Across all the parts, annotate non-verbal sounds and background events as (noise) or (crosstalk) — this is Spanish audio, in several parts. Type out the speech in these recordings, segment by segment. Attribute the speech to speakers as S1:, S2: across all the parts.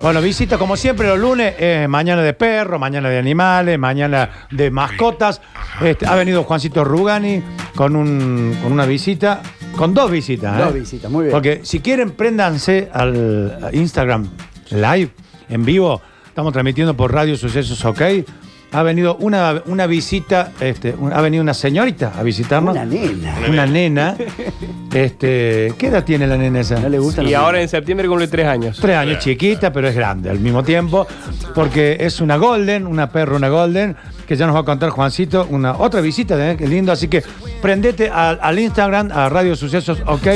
S1: Bueno, visita como siempre los lunes, eh, mañana de perro, mañana de animales, mañana de mascotas. Este, ha venido Juancito Rugani con, un, con una visita, con dos visitas. ¿eh?
S2: Dos visitas, muy bien.
S1: Porque si quieren, préndanse al Instagram Live en vivo. Estamos transmitiendo por Radio Sucesos OK. Ha venido una, una visita, este, un- ha venido una señorita a visitarnos.
S2: Una nena.
S1: Una nena. (laughs) Este, ¿Qué edad tiene la nena esa?
S2: No le gusta
S3: Y ahora en septiembre cumple tres años.
S1: Tres años, chiquita, pero es grande al mismo tiempo, porque es una golden, una perra, una golden, que ya nos va a contar Juancito, una otra visita, ¿eh? qué lindo. Así que prendete al, al Instagram, a Radio Sucesos OK,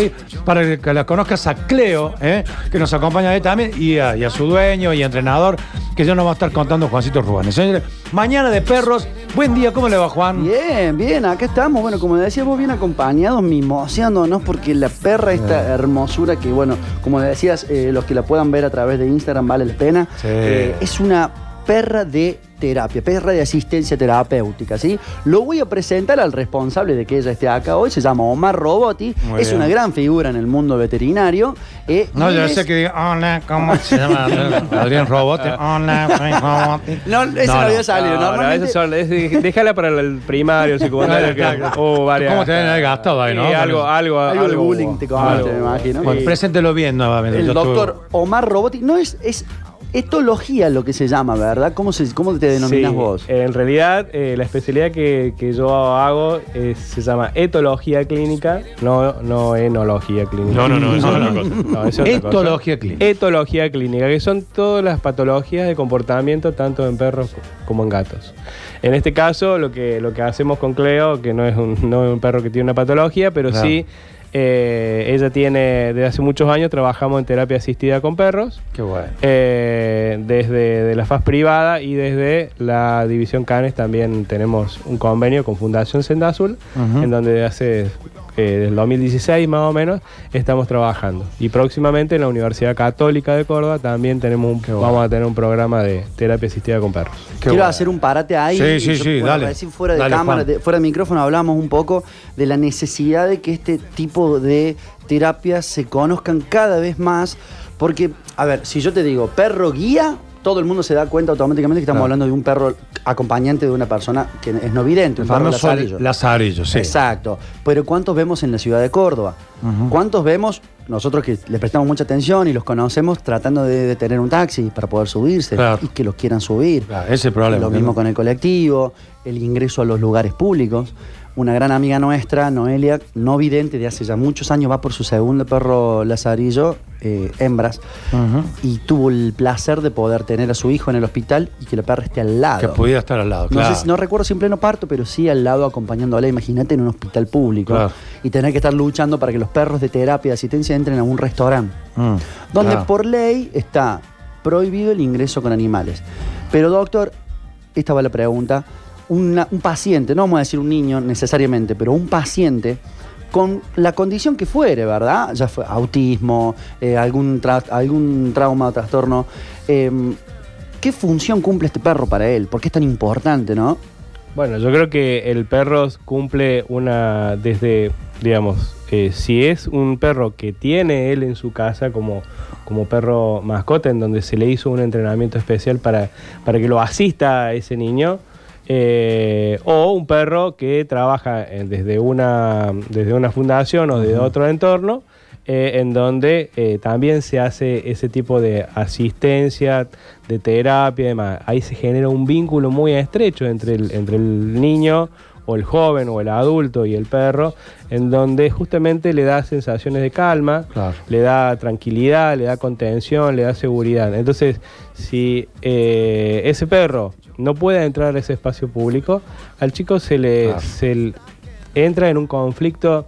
S1: para que la conozcas a Cleo, ¿eh? que nos acompaña ahí también, y a, y a su dueño y entrenador, que ya nos va a estar contando Juancito Rubanes. Señores, mañana de perros, buen día, ¿cómo le va Juan?
S2: Bien, bien, acá estamos. Bueno, como decíamos, bien acompañados, mimoseándonos, porque la perra, esta hermosura que, bueno, como decías, eh, los que la puedan ver a través de Instagram vale la pena.
S1: Sí.
S2: Eh, es una perra de terapia, perra de asistencia terapéutica, ¿sí? Lo voy a presentar al responsable de que ella esté acá hoy, se llama Omar Roboti,
S1: Muy
S2: es
S1: bien.
S2: una gran figura en el mundo veterinario. eh,
S1: No, yo
S2: es-
S1: sé que diga, hola, ¿cómo se llama? (laughs) Adrián Robote. Hola, soy Robote.
S2: No, ese no,
S1: No, no.
S2: había salido.
S3: No, no,
S2: Normalmente-
S3: esos son- es- déjala para el primario, el secundario. que, oh, varias-
S1: ¿Cómo te deben gastado ahí, no?
S3: Sí, algo, algo,
S2: Algo de bullying te comiste, me imagino.
S1: Bueno,
S3: Sí.
S1: preséntelo bien nuevamente.
S2: El doctor Omar Roboti, no es, es etología lo que se llama, ¿verdad? ¿Cómo, se, cómo te denominas
S3: Sí,
S2: vos?
S3: En realidad, eh, la especialidad que, que yo hago es- se llama etología clínica, no, no enología clínica.
S4: No, no, no, eso es otra (laughs) cosa.
S3: No, es otra cosa.
S1: Etología clínica.
S3: Etología clínica, que son todas las patologías de comportamiento tanto en perros como en gatos. En este caso, lo que, lo que hacemos con Cleo, que no es un, no es un perro que tiene una patología, pero
S1: Claro.
S3: sí, eh, ella tiene, desde hace muchos años trabajamos en terapia asistida con perros.
S1: Qué bueno.
S3: Eh, desde de la FAS privada y desde la División Canes también tenemos un convenio con Fundación Senda Azul, en donde hace eh, desde el 2016 más o menos estamos trabajando. Y próximamente en la Universidad Católica de Córdoba también tenemos un,
S1: bueno.
S3: vamos a tener un programa de terapia asistida con perros.
S1: Qué
S2: Quiero
S1: bueno.
S2: hacer un parate ahí.
S1: Sí, sí,
S2: Yo,
S1: sí,
S2: bueno,
S1: dale.
S2: recién fuera de
S1: Dale,
S2: cámara, de- fuera de micrófono, hablamos un poco de la necesidad de que este tipo de terapias se conozcan cada vez más. Porque, a ver, si yo te digo perro guía, todo el mundo se da cuenta automáticamente que estamos
S1: Claro.
S2: hablando de un perro acompañante de una persona que es no vidente, un perro lazarillo.
S1: Lazarillo, sí.
S2: Exacto. Pero ¿cuántos vemos en la ciudad de Córdoba? ¿Cuántos vemos, nosotros que les prestamos mucha atención y los conocemos, tratando de, de tener un taxi para poder subirse
S1: Claro.
S2: y que los quieran subir?
S1: Claro, ese es el problema.
S2: Lo mismo con el colectivo, el ingreso a los lugares públicos. Una gran amiga nuestra, Noelia, no vidente de hace ya muchos años, va por su segundo perro lazarillo, eh, hembras, y tuvo el placer de poder tener a su hijo en el hospital y que la perra esté al lado.
S1: Que pudiera estar al lado,
S2: No,
S1: claro.
S2: sé no recuerdo si en pleno parto, pero sí al lado acompañándola. Imagínate en un hospital público
S1: Claro.
S2: y tener que estar luchando para que los perros de terapia de asistencia entren a un restaurante,
S1: Mm,
S2: donde
S1: claro.
S2: por ley está prohibido el ingreso con animales. Pero doctor, esta va la pregunta, un paciente, no vamos a decir un niño necesariamente, pero un paciente con la condición que fuere, ¿verdad? Ya fue autismo, eh, algún, algún trauma o trastorno. em, ¿Qué función cumple este perro para él? ¿Por qué es tan importante, no?
S3: Bueno, yo creo que el perro cumple una, desde, digamos, eh, si es un perro que tiene él en su casa como, como perro mascota, en donde se le hizo un entrenamiento especial para, para que lo asista a ese niño, eh, o un perro que trabaja eh, desde, una, desde una fundación o de otro entorno, eh, en donde eh, también se hace ese tipo de asistencia, de terapia y demás. Ahí se genera un vínculo muy estrecho entre el, entre el niño o el joven o el adulto y el perro, en donde justamente le da sensaciones de calma,
S1: Claro.
S3: le da tranquilidad, le da contención, le da seguridad. Entonces, si eh, ese perro no puede entrar a ese espacio público, al chico se le,
S1: Claro.
S3: se entra en un conflicto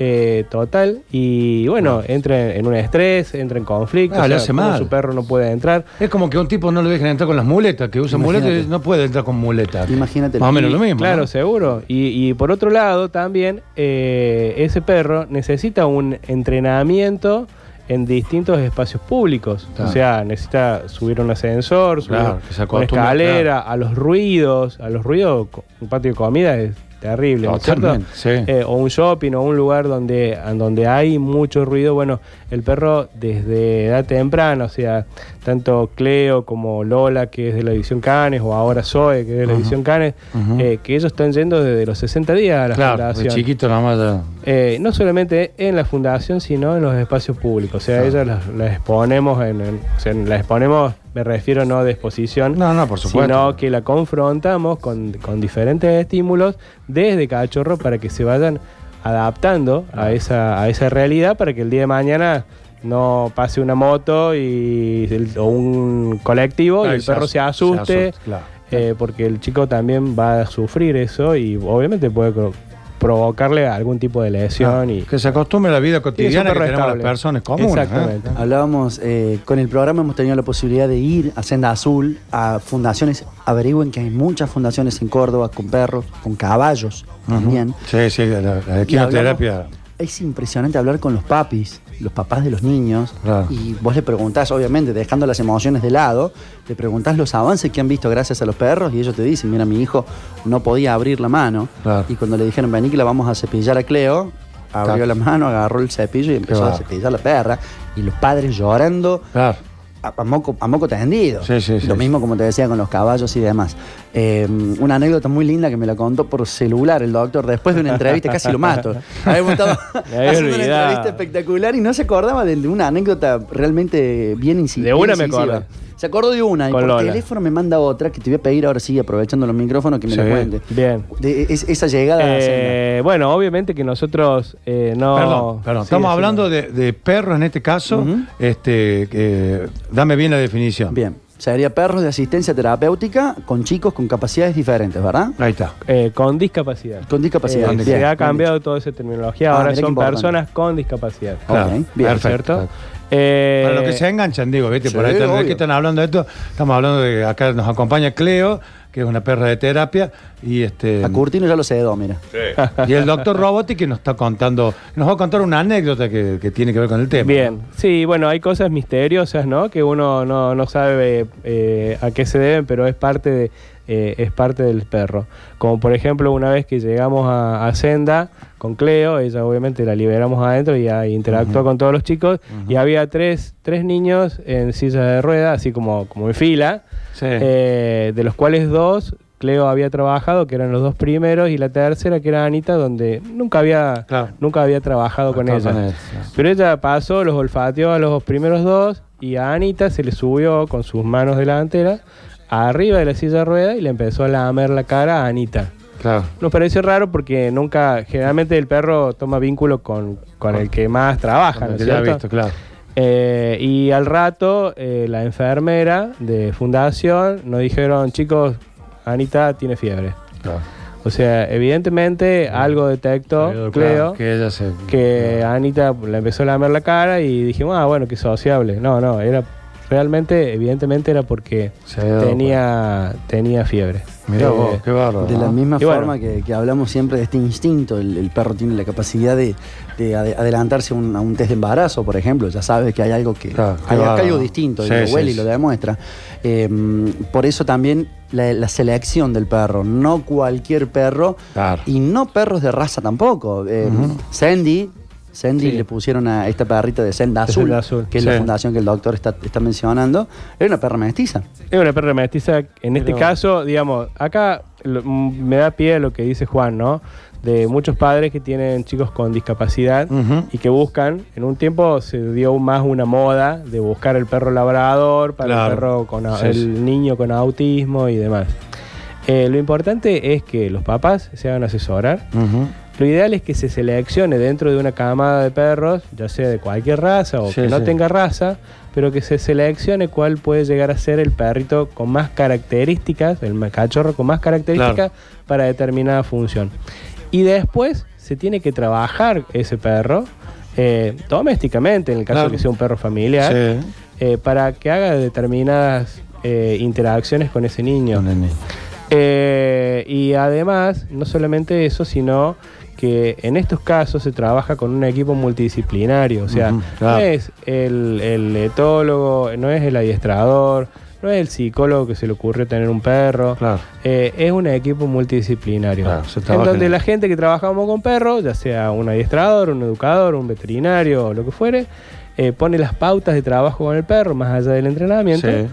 S3: eh, total y bueno, entra en un estrés, entra en conflicto.
S1: Ah, mal.
S3: Su perro no puede entrar.
S1: Es como que a un tipo no lo dejen entrar con las muletas, que usa
S2: Imagínate.
S1: muletas y no puede entrar con muletas.
S2: Imagínate.
S1: Más o menos lo mismo.
S3: Claro,
S1: ¿no?
S3: seguro. Y, y por otro lado, también eh, ese perro necesita un entrenamiento en distintos espacios públicos.
S1: Claro.
S3: O sea, necesita subir un ascensor, subir
S1: Claro,
S3: una escalera, a los ruidos. A los ruidos, un patio de comida es terrible, ¿no es cierto?
S1: Sí.
S3: Eh, o un shopping o un lugar donde, donde hay mucho ruido, bueno, el perro desde edad temprana, o sea, tanto Cleo como Lola, que es de la división Canes, o ahora Zoe, que es de la división Canes, eh, que ellos están yendo desde los 60 días a la
S1: Claro, de
S3: fundación.
S1: chiquito nada más. ya-
S3: Eh, no solamente en la fundación, sino en los espacios públicos. O sea,
S1: Claro.
S3: ellas las, las exponemos, en, en- o sea, las exponemos, me refiero no de exposición,
S1: No, no, por supuesto.
S3: sino que la confrontamos con, con diferentes estímulos desde cachorro para que se vayan adaptando a esa, a esa realidad para que el día de mañana no pase una moto y el- o un colectivo y el
S1: se
S3: perro se asuste,
S1: claro.
S3: eh, porque el chico también va a sufrir eso y obviamente puede provocarle algún tipo de lesión y
S1: Que se acostumbre a la vida cotidiana que tenemos las personas comunes.
S3: Exactamente.
S1: ¿eh?
S2: Hablábamos, eh, con el programa hemos tenido la posibilidad de ir a Senda Azul, a fundaciones, averigüen que hay muchas fundaciones en Córdoba con perros, con caballos también.
S1: Sí, sí, la, la quimioterapia.
S2: Es impresionante hablar con los papis, los papás de los niños,
S1: Claro.
S2: y vos le preguntás, obviamente, dejando las emociones de lado, le preguntás los avances que han visto gracias a los perros y ellos te dicen, mira, mi hijo no podía abrir la mano.
S1: Claro.
S2: Y cuando le dijeron, vení que la vamos a cepillar a Cleo, abrió
S1: Claro.
S2: la mano, agarró el cepillo y empezó a cepillar la perra. Y los padres llorando
S1: Claro.
S2: A, a moco, a moco tendido.
S1: Sí, sí, sí,
S2: Lo mismo como te decía con los caballos y demás. Eh, una anécdota muy linda que me la contó por celular el doctor después de una entrevista, casi lo mato. (laughs) (laughs) Habíamos estado haciendo una entrevista espectacular y no se acordaba de, de una anécdota realmente bien inci-
S3: De una me
S2: incisiva. Se acordó de una y
S3: Con
S2: por
S3: Lola.
S2: teléfono me manda otra que te voy a pedir ahora sí, aprovechando los micrófonos, que me la
S1: Sí.
S2: cuente.
S3: Bien.
S2: De es- esa llegada a la senda.
S3: Eh, bueno, obviamente que nosotros eh, no.
S1: Perdón, perdón.
S3: Sí,
S1: Estamos hablando de, de perros en este caso.
S2: Ujú.
S1: este, dame bien la definición.
S2: Bien. Sería perros de asistencia terapéutica con chicos con capacidades diferentes, ¿verdad?
S1: Ahí está.
S3: Eh, con discapacidad.
S2: Con discapacidad.
S3: Eh,
S2: Bien,
S3: se ha
S2: bien
S3: cambiado toda esa terminología.
S2: Ah,
S3: Ahora
S2: mirá qué
S3: son
S2: importante.
S3: personas con discapacidad.
S1: Claro.
S2: Ok, bien.
S1: Perfecto.
S3: ¿Cierto? Eh,
S1: Para los que se enganchan, digo, ¿viste? Por ahí están- ¿de
S2: obvio.
S1: qué están hablando de esto? Estamos hablando de acá nos acompaña Cleo, que es una perra de terapia, y este
S2: A Curtino ya lo cedó, mira. (laughs)
S1: y el doctor Robotti que nos está contando, nos va a contar una anécdota que, que tiene que ver con el tema.
S3: Bien, sí, bueno, hay cosas misteriosas, ¿no? Que uno no, no sabe eh, a qué se deben, pero es parte de eh, es parte del perro. Como por ejemplo, una vez que llegamos a, a Senda con Cleo, ella obviamente la liberamos adentro y interactuó con todos los chicos, y había tres, tres niños en silla de ruedas, así como, como en fila,
S1: Sí.
S3: eh, de los cuales dos Cleo había trabajado, que eran los dos primeros, y la tercera, que era Anita, donde nunca había,
S1: Claro.
S3: nunca había trabajado con ella.
S1: con él, sí.
S3: Pero ella pasó, los olfateó a los primeros dos y a Anita se le subió con sus manos delanteras arriba de la silla de ruedas y le empezó a lamer la cara a Anita.
S1: Claro.
S3: Nos pareció raro porque nunca, generalmente el perro toma vínculo con, con el que más trabaja, ¿no es cierto?
S1: visto, claro.
S3: Eh, y al rato, eh, la enfermera de fundación nos dijeron, chicos, Anita tiene fiebre.
S1: claro.
S3: O sea, evidentemente algo detectó
S1: Claro,
S3: Cleo
S1: que ella se
S3: que Anita le empezó a lamer la cara y dijimos, ah, bueno, que sociable. No, no, era realmente, evidentemente era porque tenía, tenía fiebre.
S1: Mirá
S3: Eh,
S1: vos, qué bárbaro.
S2: De la
S1: ¿no?
S2: misma
S3: Y bueno.
S2: forma que, que hablamos siempre de este instinto, el, el perro tiene la capacidad de, de ade- adelantarse a un, a un test de embarazo, por ejemplo. Ya sabe que hay algo que
S1: Claro,
S2: hay acá algo distinto, y
S1: Sí,
S2: lo
S1: sí,
S2: huele y lo demuestra. Eh, por eso también la, la selección del perro, no cualquier perro
S1: Claro.
S2: y no perros de raza tampoco. Eh,
S1: Ujú.
S2: Sandy. Sandy
S3: Sí.
S2: le pusieron a esta perrita de Senda Azul, que es
S1: sí.
S2: la fundación que el doctor está, está mencionando. Era una perra mestiza.
S3: Es una perra mestiza. En este caso, digamos, acá lo- mm, me da pie a lo que dice Juan, ¿no? De muchos padres que tienen chicos con discapacidad y que buscan, en un tiempo se dio más una moda de buscar el perro labrador para
S1: Claro.
S3: el perro con
S1: Sí,
S3: el
S1: sí.
S3: niño con autismo y demás. Eh, lo importante es que los papás se hagan asesorar. Lo ideal es que se seleccione dentro de una camada de perros, ya sea de cualquier raza o
S1: Sí,
S3: que no
S1: sí.
S3: tenga raza, pero que se seleccione cuál puede llegar a ser el perrito con más características, el cachorro con más características para determinada función. Y después se tiene que trabajar ese perro eh, domésticamente, en el caso
S1: Claro.
S3: de que sea un perro familiar,
S1: Sí.
S3: eh, para que haga determinadas eh, interacciones con ese niño.
S1: Con el niño.
S3: Eh, y además, no solamente eso, sino que en estos casos se trabaja con un equipo multidisciplinario. O sea,
S1: claro.
S3: no es el, el etólogo, no es el adiestrador, no es el psicólogo que se le ocurrió tener un perro.
S1: Claro.
S3: Eh, es un equipo multidisciplinario.
S1: Claro,
S3: en donde la gente que trabajamos con perros, ya sea un adiestrador, un educador, un veterinario o lo que fuere, eh, pone las pautas de trabajo con el perro más allá del entrenamiento.
S1: Sí.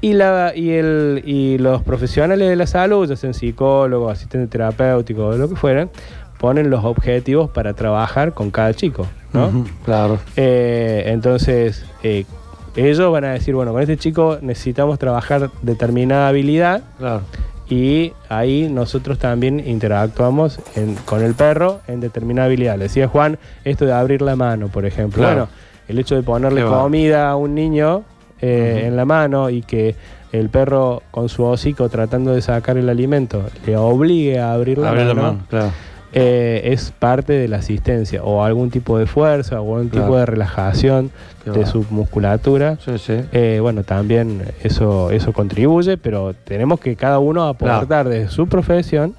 S3: Y, la, y, el, y los profesionales de la salud, ya sean psicólogos, asistentes terapéuticos o lo que fueran, ponen los objetivos para trabajar con cada chico. ¿no?
S1: Claro.
S3: Eh, entonces, eh, ellos van a decir, bueno, con este chico necesitamos trabajar determinada habilidad
S1: Claro.
S3: y ahí nosotros también interactuamos en- con el perro en determinada habilidad. Le decía Juan esto de abrir la mano, por ejemplo.
S1: Claro.
S3: Bueno, el hecho de ponerle
S1: Qué va.
S3: comida a un niño eh, en la mano y que el perro con su hocico tratando de sacar el alimento le obligue a abrir la
S1: Abre la
S3: mano,
S1: mano, claro.
S3: Eh, es parte de la asistencia o algún tipo de fuerza o algún
S1: Claro.
S3: tipo de relajación
S1: Qué
S3: de
S1: va.
S3: su musculatura.
S1: Sí, sí.
S3: Eh, bueno, también eso, eso contribuye, pero tenemos que cada uno aportar desde su profesión.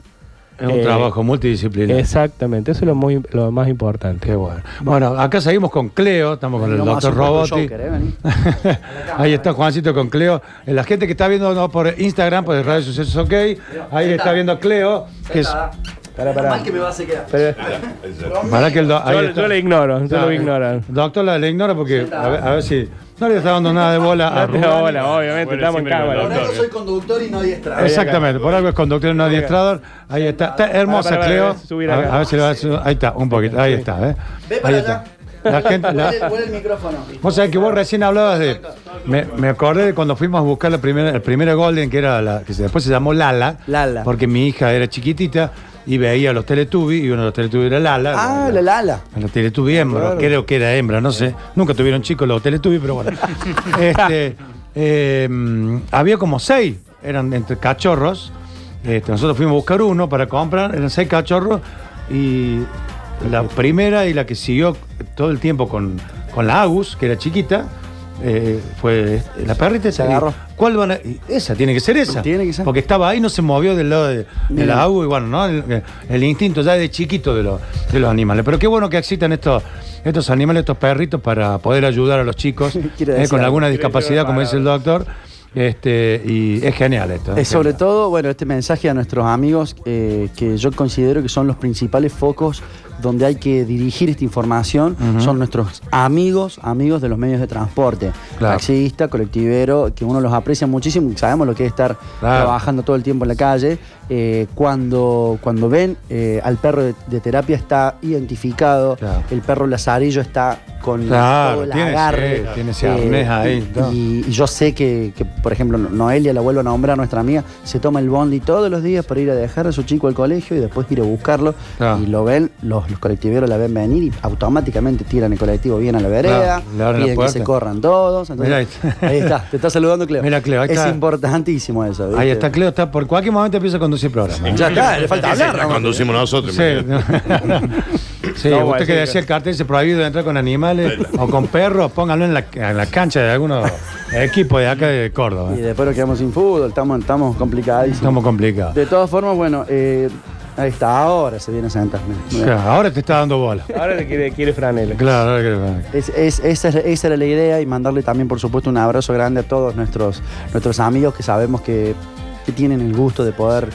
S1: Es un
S3: Eh,
S1: trabajo multidisciplinario.
S3: Exactamente, eso es lo, muy, lo más importante.
S1: Qué bueno. Bueno, acá seguimos con Cleo, estamos con el doctor Roboti.
S2: ¿eh? (laughs)
S1: Ahí está Juancito con Cleo. Eh, La gente que está viendo no, por Instagram, por Radio Sucesos OK, ahí está viendo a Cleo, que es...
S3: Pará, pará.
S2: Mal que me va a sequear.
S3: Pero-
S1: Para que el do- ahí
S3: yo,
S1: está.
S3: yo le ignoro, yo lo ignoro.
S1: Doctor la, le ignora porque a ver, a ver si no le está dando nada de bola a Rubén.
S3: hola, obviamente,
S4: Bueno,
S3: estamos en
S4: siempre el
S3: cámara.
S4: doctor.
S2: soy conductor y no adiestrado.
S1: Exactamente, por algo es conductor no adiestrador. Ahí está, está hermosa
S3: Para, para,
S1: Cleo.
S3: subir
S1: A ver,
S3: acá.
S1: a ver si le va a subir. Ahí está, un poquito, ahí está, ¿eh?
S2: Ve
S1: Ahí
S2: para
S1: está.
S2: allá.
S1: La gente, la-
S2: Huele, huele el micrófono.
S1: Vos sabés que vos recién hablabas de. Me, me acordé de cuando fuimos a buscar la primera, el primero Golden, que era la que se- después se llamó Lala.
S2: Lala.
S1: Porque mi hija era chiquitita y veía los Teletubbies y uno de los Teletubbies era Lala.
S2: Ah, la Lala.
S1: La Teletubbies hembra,
S2: Claro.
S1: creo que era hembra, no sé. Nunca tuvieron chicos los Teletubbies, pero bueno. (laughs) este, eh, mm, había como seis, eran entre cachorros. Este, nosotros fuimos a buscar uno para comprar, eran seis cachorros. Y la primera y la que siguió todo el tiempo con, con la Agus, que era chiquita, eh, fue la perrita.
S2: Se agarró.
S1: ¿Cuál van a- Esa, tiene que ser esa.
S2: Tiene que ser.
S1: Porque estaba ahí, no se movió del lado de, la Agus y bueno, ¿no? El, el instinto ya de chiquito de los, de los animales. Pero qué bueno que existan estos, estos animales, estos perritos, para poder ayudar a los chicos (laughs) eh, con alguna discapacidad, como dice el doctor. Este, y es genial esto.
S2: Eh, sobre todo, bueno, este mensaje a nuestros amigos eh, que yo considero que son los principales focos donde hay que dirigir esta información son nuestros amigos, amigos de los medios de transporte,
S1: Claro.
S2: taxista, colectivero, que uno los aprecia muchísimo, sabemos lo que es estar
S1: Claro.
S2: trabajando todo el tiempo en la calle. Eh, cuando, cuando ven eh, al perro de, de terapia está identificado,
S1: Claro.
S2: el perro lazarillo está con
S1: Claro,
S2: todo el agarre.
S1: tiene ese arnés ahí,
S2: y-
S1: todo.
S2: y, y yo sé que, que, por ejemplo, Noelia, la vuelvo a nombrar, nuestra amiga, se toma el bondi todos los días para ir a dejar a su chico al colegio y después ir a buscarlo. Y lo ven, los, los colectiveros la ven venir y automáticamente tiran el colectivo bien a la vereda,
S1: Claro, la
S2: piden que
S1: puerta.
S2: se corran todos. entonces-
S1: Mira ahí está.
S2: ahí está, te está saludando Cleo.
S1: Mira, Cleo, ahí
S2: es importantísimo eso. ¿viste?
S1: Ahí está Cleo, está por cualquier momento empieza a conducir programa.
S2: Ya está, le falta hablar.
S4: la conducimos nosotros.
S1: Sí, no. (laughs) Sí,
S3: No,
S1: usted que decía el cartel dice prohibido entrar con animales o con perros, pónganlo en la, en la cancha de algunos (laughs) equipos de acá de Córdoba.
S2: Y después nos quedamos sin fútbol, estamos, estamos complicadísimos.
S1: Estamos complicados.
S2: De todas formas, bueno, eh, ahí está, ahora se viene a sentar. Mira.
S1: Claro, ahora te está dando bola.
S3: Ahora te quiere, quiere franela.
S1: Claro, ahora
S2: Es- es- esa, es- esa era la idea y mandarle también, por supuesto, un abrazo grande a todos nuestros, nuestros amigos que sabemos que, que tienen el gusto de poder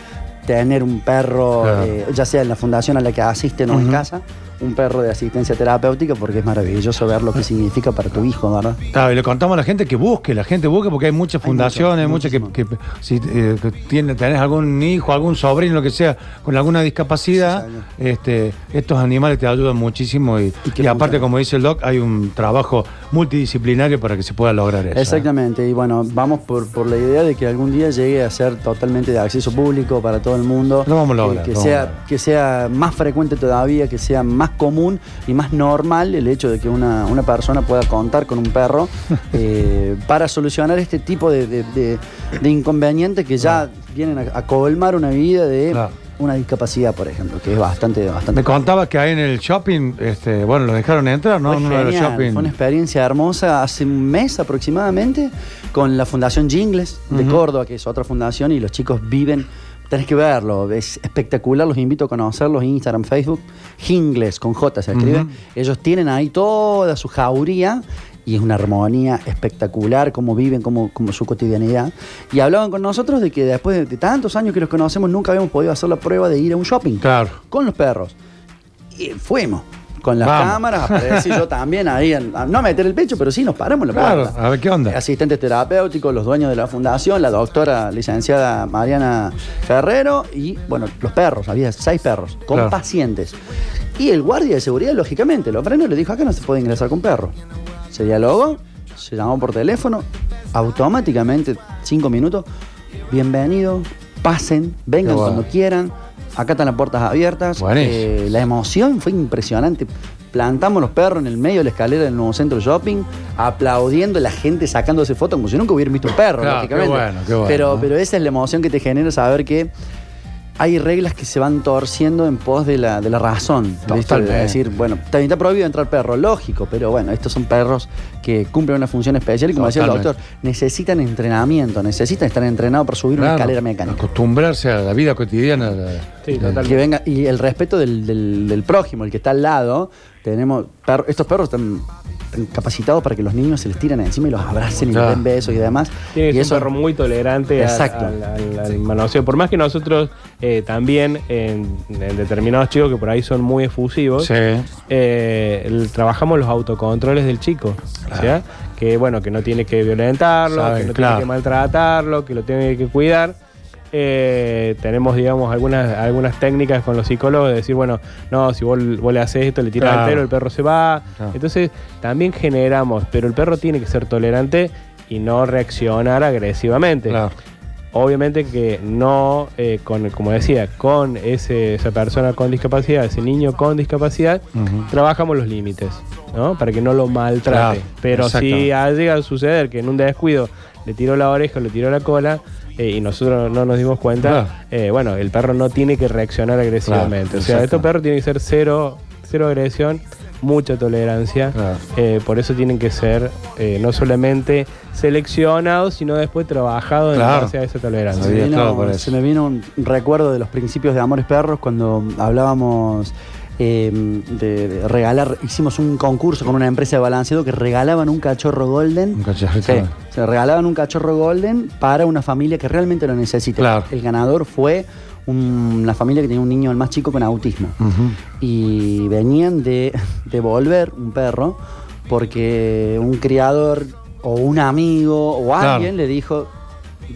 S2: tener un perro,
S1: Claro.
S2: eh, ya sea en la fundación a la que asisten o en
S1: Ujú.
S2: casa, un perro de asistencia terapéutica, porque es maravilloso ver lo que significa para tu hijo, ¿verdad?
S1: Claro, y le contamos a la gente que busque, la gente busque porque hay muchas fundaciones, muchas que, que si eh, que tiene- tenés algún hijo, algún sobrino, lo que sea, con alguna discapacidad,
S2: Sí,
S1: este, estos animales te ayudan muchísimo y,
S2: Y que
S1: y aparte, como dice el doc, hay un trabajo multidisciplinario para que se pueda lograr eso. ¿eh?
S2: Exactamente, y bueno, vamos por, por la idea de que algún día llegue a ser totalmente de acceso público para todo el mundo.
S1: Lo vamos a
S2: Que-
S1: lograr,
S2: Que,
S1: lo vamos a
S2: sea, que sea más frecuente todavía, que sea más común y más normal el hecho de que una, una persona pueda contar con un perro (laughs) eh, para solucionar este tipo de, de- de- de inconvenientes que ya vienen a, a colmar una vida de
S1: Claro.
S2: una discapacidad, por ejemplo, que es bastante, bastante
S1: Me contabas que ahí en el shopping, este, bueno, lo dejaron entrar, ¿no?
S2: Fue
S1: En uno de los
S2: genial,
S1: shopping.
S2: Fue una experiencia hermosa hace un mes aproximadamente con la Fundación Jingles de. Córdoba, que es otra fundación, y los chicos viven Tenés que verlo, es espectacular, los invito a conocerlos, Instagram, Facebook, Hingles, con J se escribe. Ellos tienen ahí toda su jauría y es una armonía espectacular, cómo viven, cómo, cómo su cotidianidad. Y hablaban con nosotros de que después de, de tantos años que los conocemos, nunca habíamos podido hacer la prueba de ir a un shopping
S1: Claro.
S2: con los perros. Y fuimos. Con las
S1: Vamos.
S2: cámaras, aparecí yo también ahí, en- a no a meter el pecho, pero sí nos paramos en la
S1: Claro,
S2: puerta.
S1: a ver qué onda.
S2: Asistentes terapéuticos, los dueños de la fundación, la doctora licenciada Mariana Ferrero y, bueno, los perros, había seis perros, con
S1: Claro.
S2: pacientes. Y el guardia de seguridad, lógicamente, lo frenó y le dijo, acá no se puede ingresar con perro. Se dialogó, se llamó por teléfono, automáticamente, cinco minutos, bienvenido, pasen, vengan
S1: Qué bueno.
S2: cuando quieran, acá están las puertas abiertas. Eh, la emoción fue impresionante. Plantamos los perros en el medio de la escalera del nuevo centro shopping, aplaudiendo la gente sacándose fotos como si nunca hubieran visto un perro,
S1: Claro,
S2: lógicamente.
S1: qué bueno, qué bueno,
S2: pero,
S1: ¿no?
S2: pero esa es la emoción que te genera saber que hay reglas que se van torciendo en pos de la, de la razón. De decir, bueno, también está prohibido entrar perro, lógico, pero bueno, estos son perros que cumplen una función especial y como decía el doctor, necesitan entrenamiento, necesitan estar entrenados para subir una escalera mecánica.
S1: Acostumbrarse a la vida cotidiana.
S3: Sí, totalmente.
S2: Que venga, y el respeto del, del- del prójimo, el que está al lado, tenemos perro- estos perros están capacitados para que los niños se les tiren encima y los abracen y
S1: Claro.
S2: les den besos y demás.
S3: Tiene que
S2: y
S3: ser un perro muy tolerante al-
S2: Exacto.
S3: al, al- al manoseo. Por más que nosotros eh, también en, en determinados chicos que por ahí son muy efusivos,
S1: Sí.
S3: eh, el- trabajamos los autocontroles del chico.
S1: Claro.
S3: ¿sí? Que bueno, que no tiene que violentarlo,
S1: Sabe,
S3: que no
S1: claro.
S3: tiene que maltratarlo, que lo tiene que cuidar. Eh, tenemos, digamos, algunas, algunas técnicas con los psicólogos de decir, bueno, no, si vos, vos le haces esto, le tiras
S1: Claro.
S3: al pelo, el perro se va.
S1: Claro.
S3: Entonces, también generamos, pero el perro tiene que ser tolerante y no reaccionar agresivamente.
S1: Claro.
S3: Obviamente que no, eh, con, como decía, con ese, esa persona con discapacidad, ese niño con discapacidad, trabajamos los límites, ¿no? Para que no lo maltrate. Pero si llegado a suceder que en un descuido le tiró la oreja o le tiró la cola eh, y nosotros no nos dimos cuenta,
S1: Claro.
S3: eh, bueno, el perro no tiene que reaccionar agresivamente.
S1: Claro,
S3: o sea, estos perros tienen que ser cero, cero agresión, mucha tolerancia.
S1: Claro.
S3: Eh, por eso tienen que ser eh, no solamente seleccionados, sino después trabajados
S1: Claro.
S3: en base a esa tolerancia.
S2: Se me, vino, se me vino un recuerdo de los principios de Amores Perros cuando hablábamos eh, de, de regalar, hicimos un concurso con una empresa de balanceado que regalaban un cachorro golden.
S1: Un cachorrito.
S2: Sí, se regalaban un cachorro golden para una familia que realmente lo necesita.
S1: Claro.
S2: El ganador fue un- una familia que tenía un niño el más chico con autismo. Y venían de devolver un perro porque un criador o un amigo o
S1: Claro.
S2: alguien le dijo,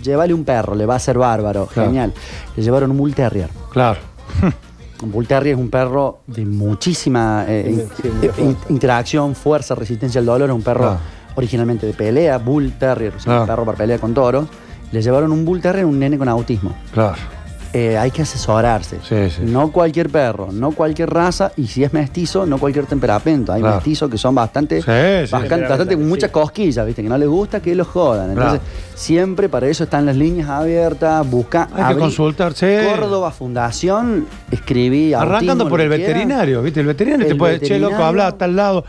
S2: llévale un perro, le va a ser bárbaro.
S1: Claro.
S2: Genial. Le llevaron un Bull Terrier.
S1: Claro. (laughs)
S2: Bull Terrier es un perro de muchísima eh,
S3: Sí, sí,
S2: in-
S3: muy
S2: in-
S3: fuerte.
S2: interacción, fuerza, resistencia al dolor. Es un perro
S1: Claro.
S2: originalmente de pelea, Bull Terrier, o sea, un perro para pelea con toros. Le llevaron un Bull Terrier a un nene con autismo.
S1: Claro.
S2: Eh, hay que asesorarse.
S1: Sí, sí.
S2: No cualquier perro, no cualquier raza, y si es mestizo, no cualquier temperamento. Hay
S1: Claro.
S2: mestizos que son bastante,
S1: Sí, sí.
S2: bastante, bastante muchas cosquillas, ¿viste? Que no les gusta que los jodan. Entonces, siempre para eso están las líneas abiertas, busca.
S1: Hay que consultarse.
S2: Córdoba Fundación, escribí.
S1: Arrancando
S2: autismo,
S1: por el veterinario, ¿viste? El veterinario te puede, che, loco,
S2: veterinario.
S1: habla a tal lado.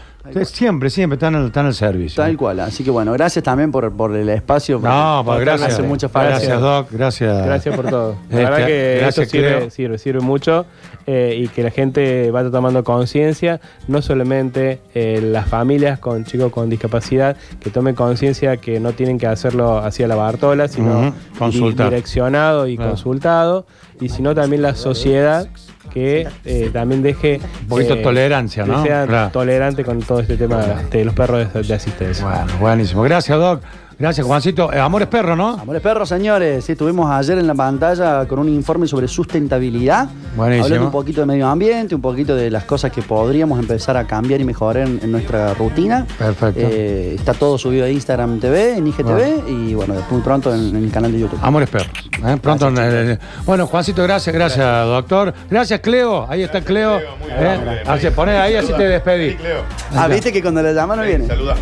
S1: Siempre, siempre están al, están al servicio.
S2: Tal cual. Así que bueno, gracias también por, por el espacio.
S1: No,
S2: porque
S1: gracias.
S2: Hace mucha falta.
S1: Gracias, Doc. Gracias.
S3: Gracias por todo. La
S1: Este,
S3: verdad que
S1: gracias,
S3: esto sirve, sirve, sirve mucho eh, y que la gente vaya tomando conciencia, no solamente eh, las familias con chicos con discapacidad, que tomen conciencia que no tienen que hacerlo hacia la Bartola, sino di- direccionado y
S1: Claro.
S3: consultado, y sino también la sociedad que eh, también deje
S1: Un poquito de tolerancia,
S3: que
S1: ¿no?
S3: sea
S1: Claro.
S3: tolerante con todo este tema de los perros de, de asistencia.
S1: Bueno, buenísimo. Gracias, Doc. Gracias, Juancito. Eh, Amores Perro, ¿no?
S2: Amores perros, señores. Sí, estuvimos ayer en la pantalla con un informe sobre sustentabilidad.
S1: Buenísimo.
S2: Hablando un poquito de medio ambiente, un poquito de las cosas que podríamos empezar a cambiar y mejorar en, en nuestra rutina.
S1: Perfecto.
S2: Eh, está todo subido a Instagram TV, en IGTV y bueno, muy pronto en, en el canal de YouTube.
S1: Amores Perros. ¿eh? Pronto. eh, eh, bueno, Juancito, gracias, gracias, doctor. Gracias, Cleo. Ahí está Cleo. ¿eh? Así, poné ahí, así te despedí.
S4: Sí, Cleo.
S2: Ah, viste que cuando la llaman no viene.
S4: Saluda.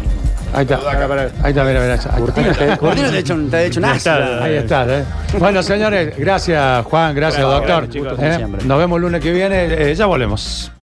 S1: Ahí está. Ahí está, mira, mira.
S2: Curtino
S1: está.
S2: te, Curtino te ha hecho un, te ha hecho un ácido.
S1: Ahí está, ¿eh? Bueno, señores, gracias, Juan, gracias, doctor.
S3: chicos.
S1: ¿eh? Nos vemos el lunes que viene, eh, ya volvemos.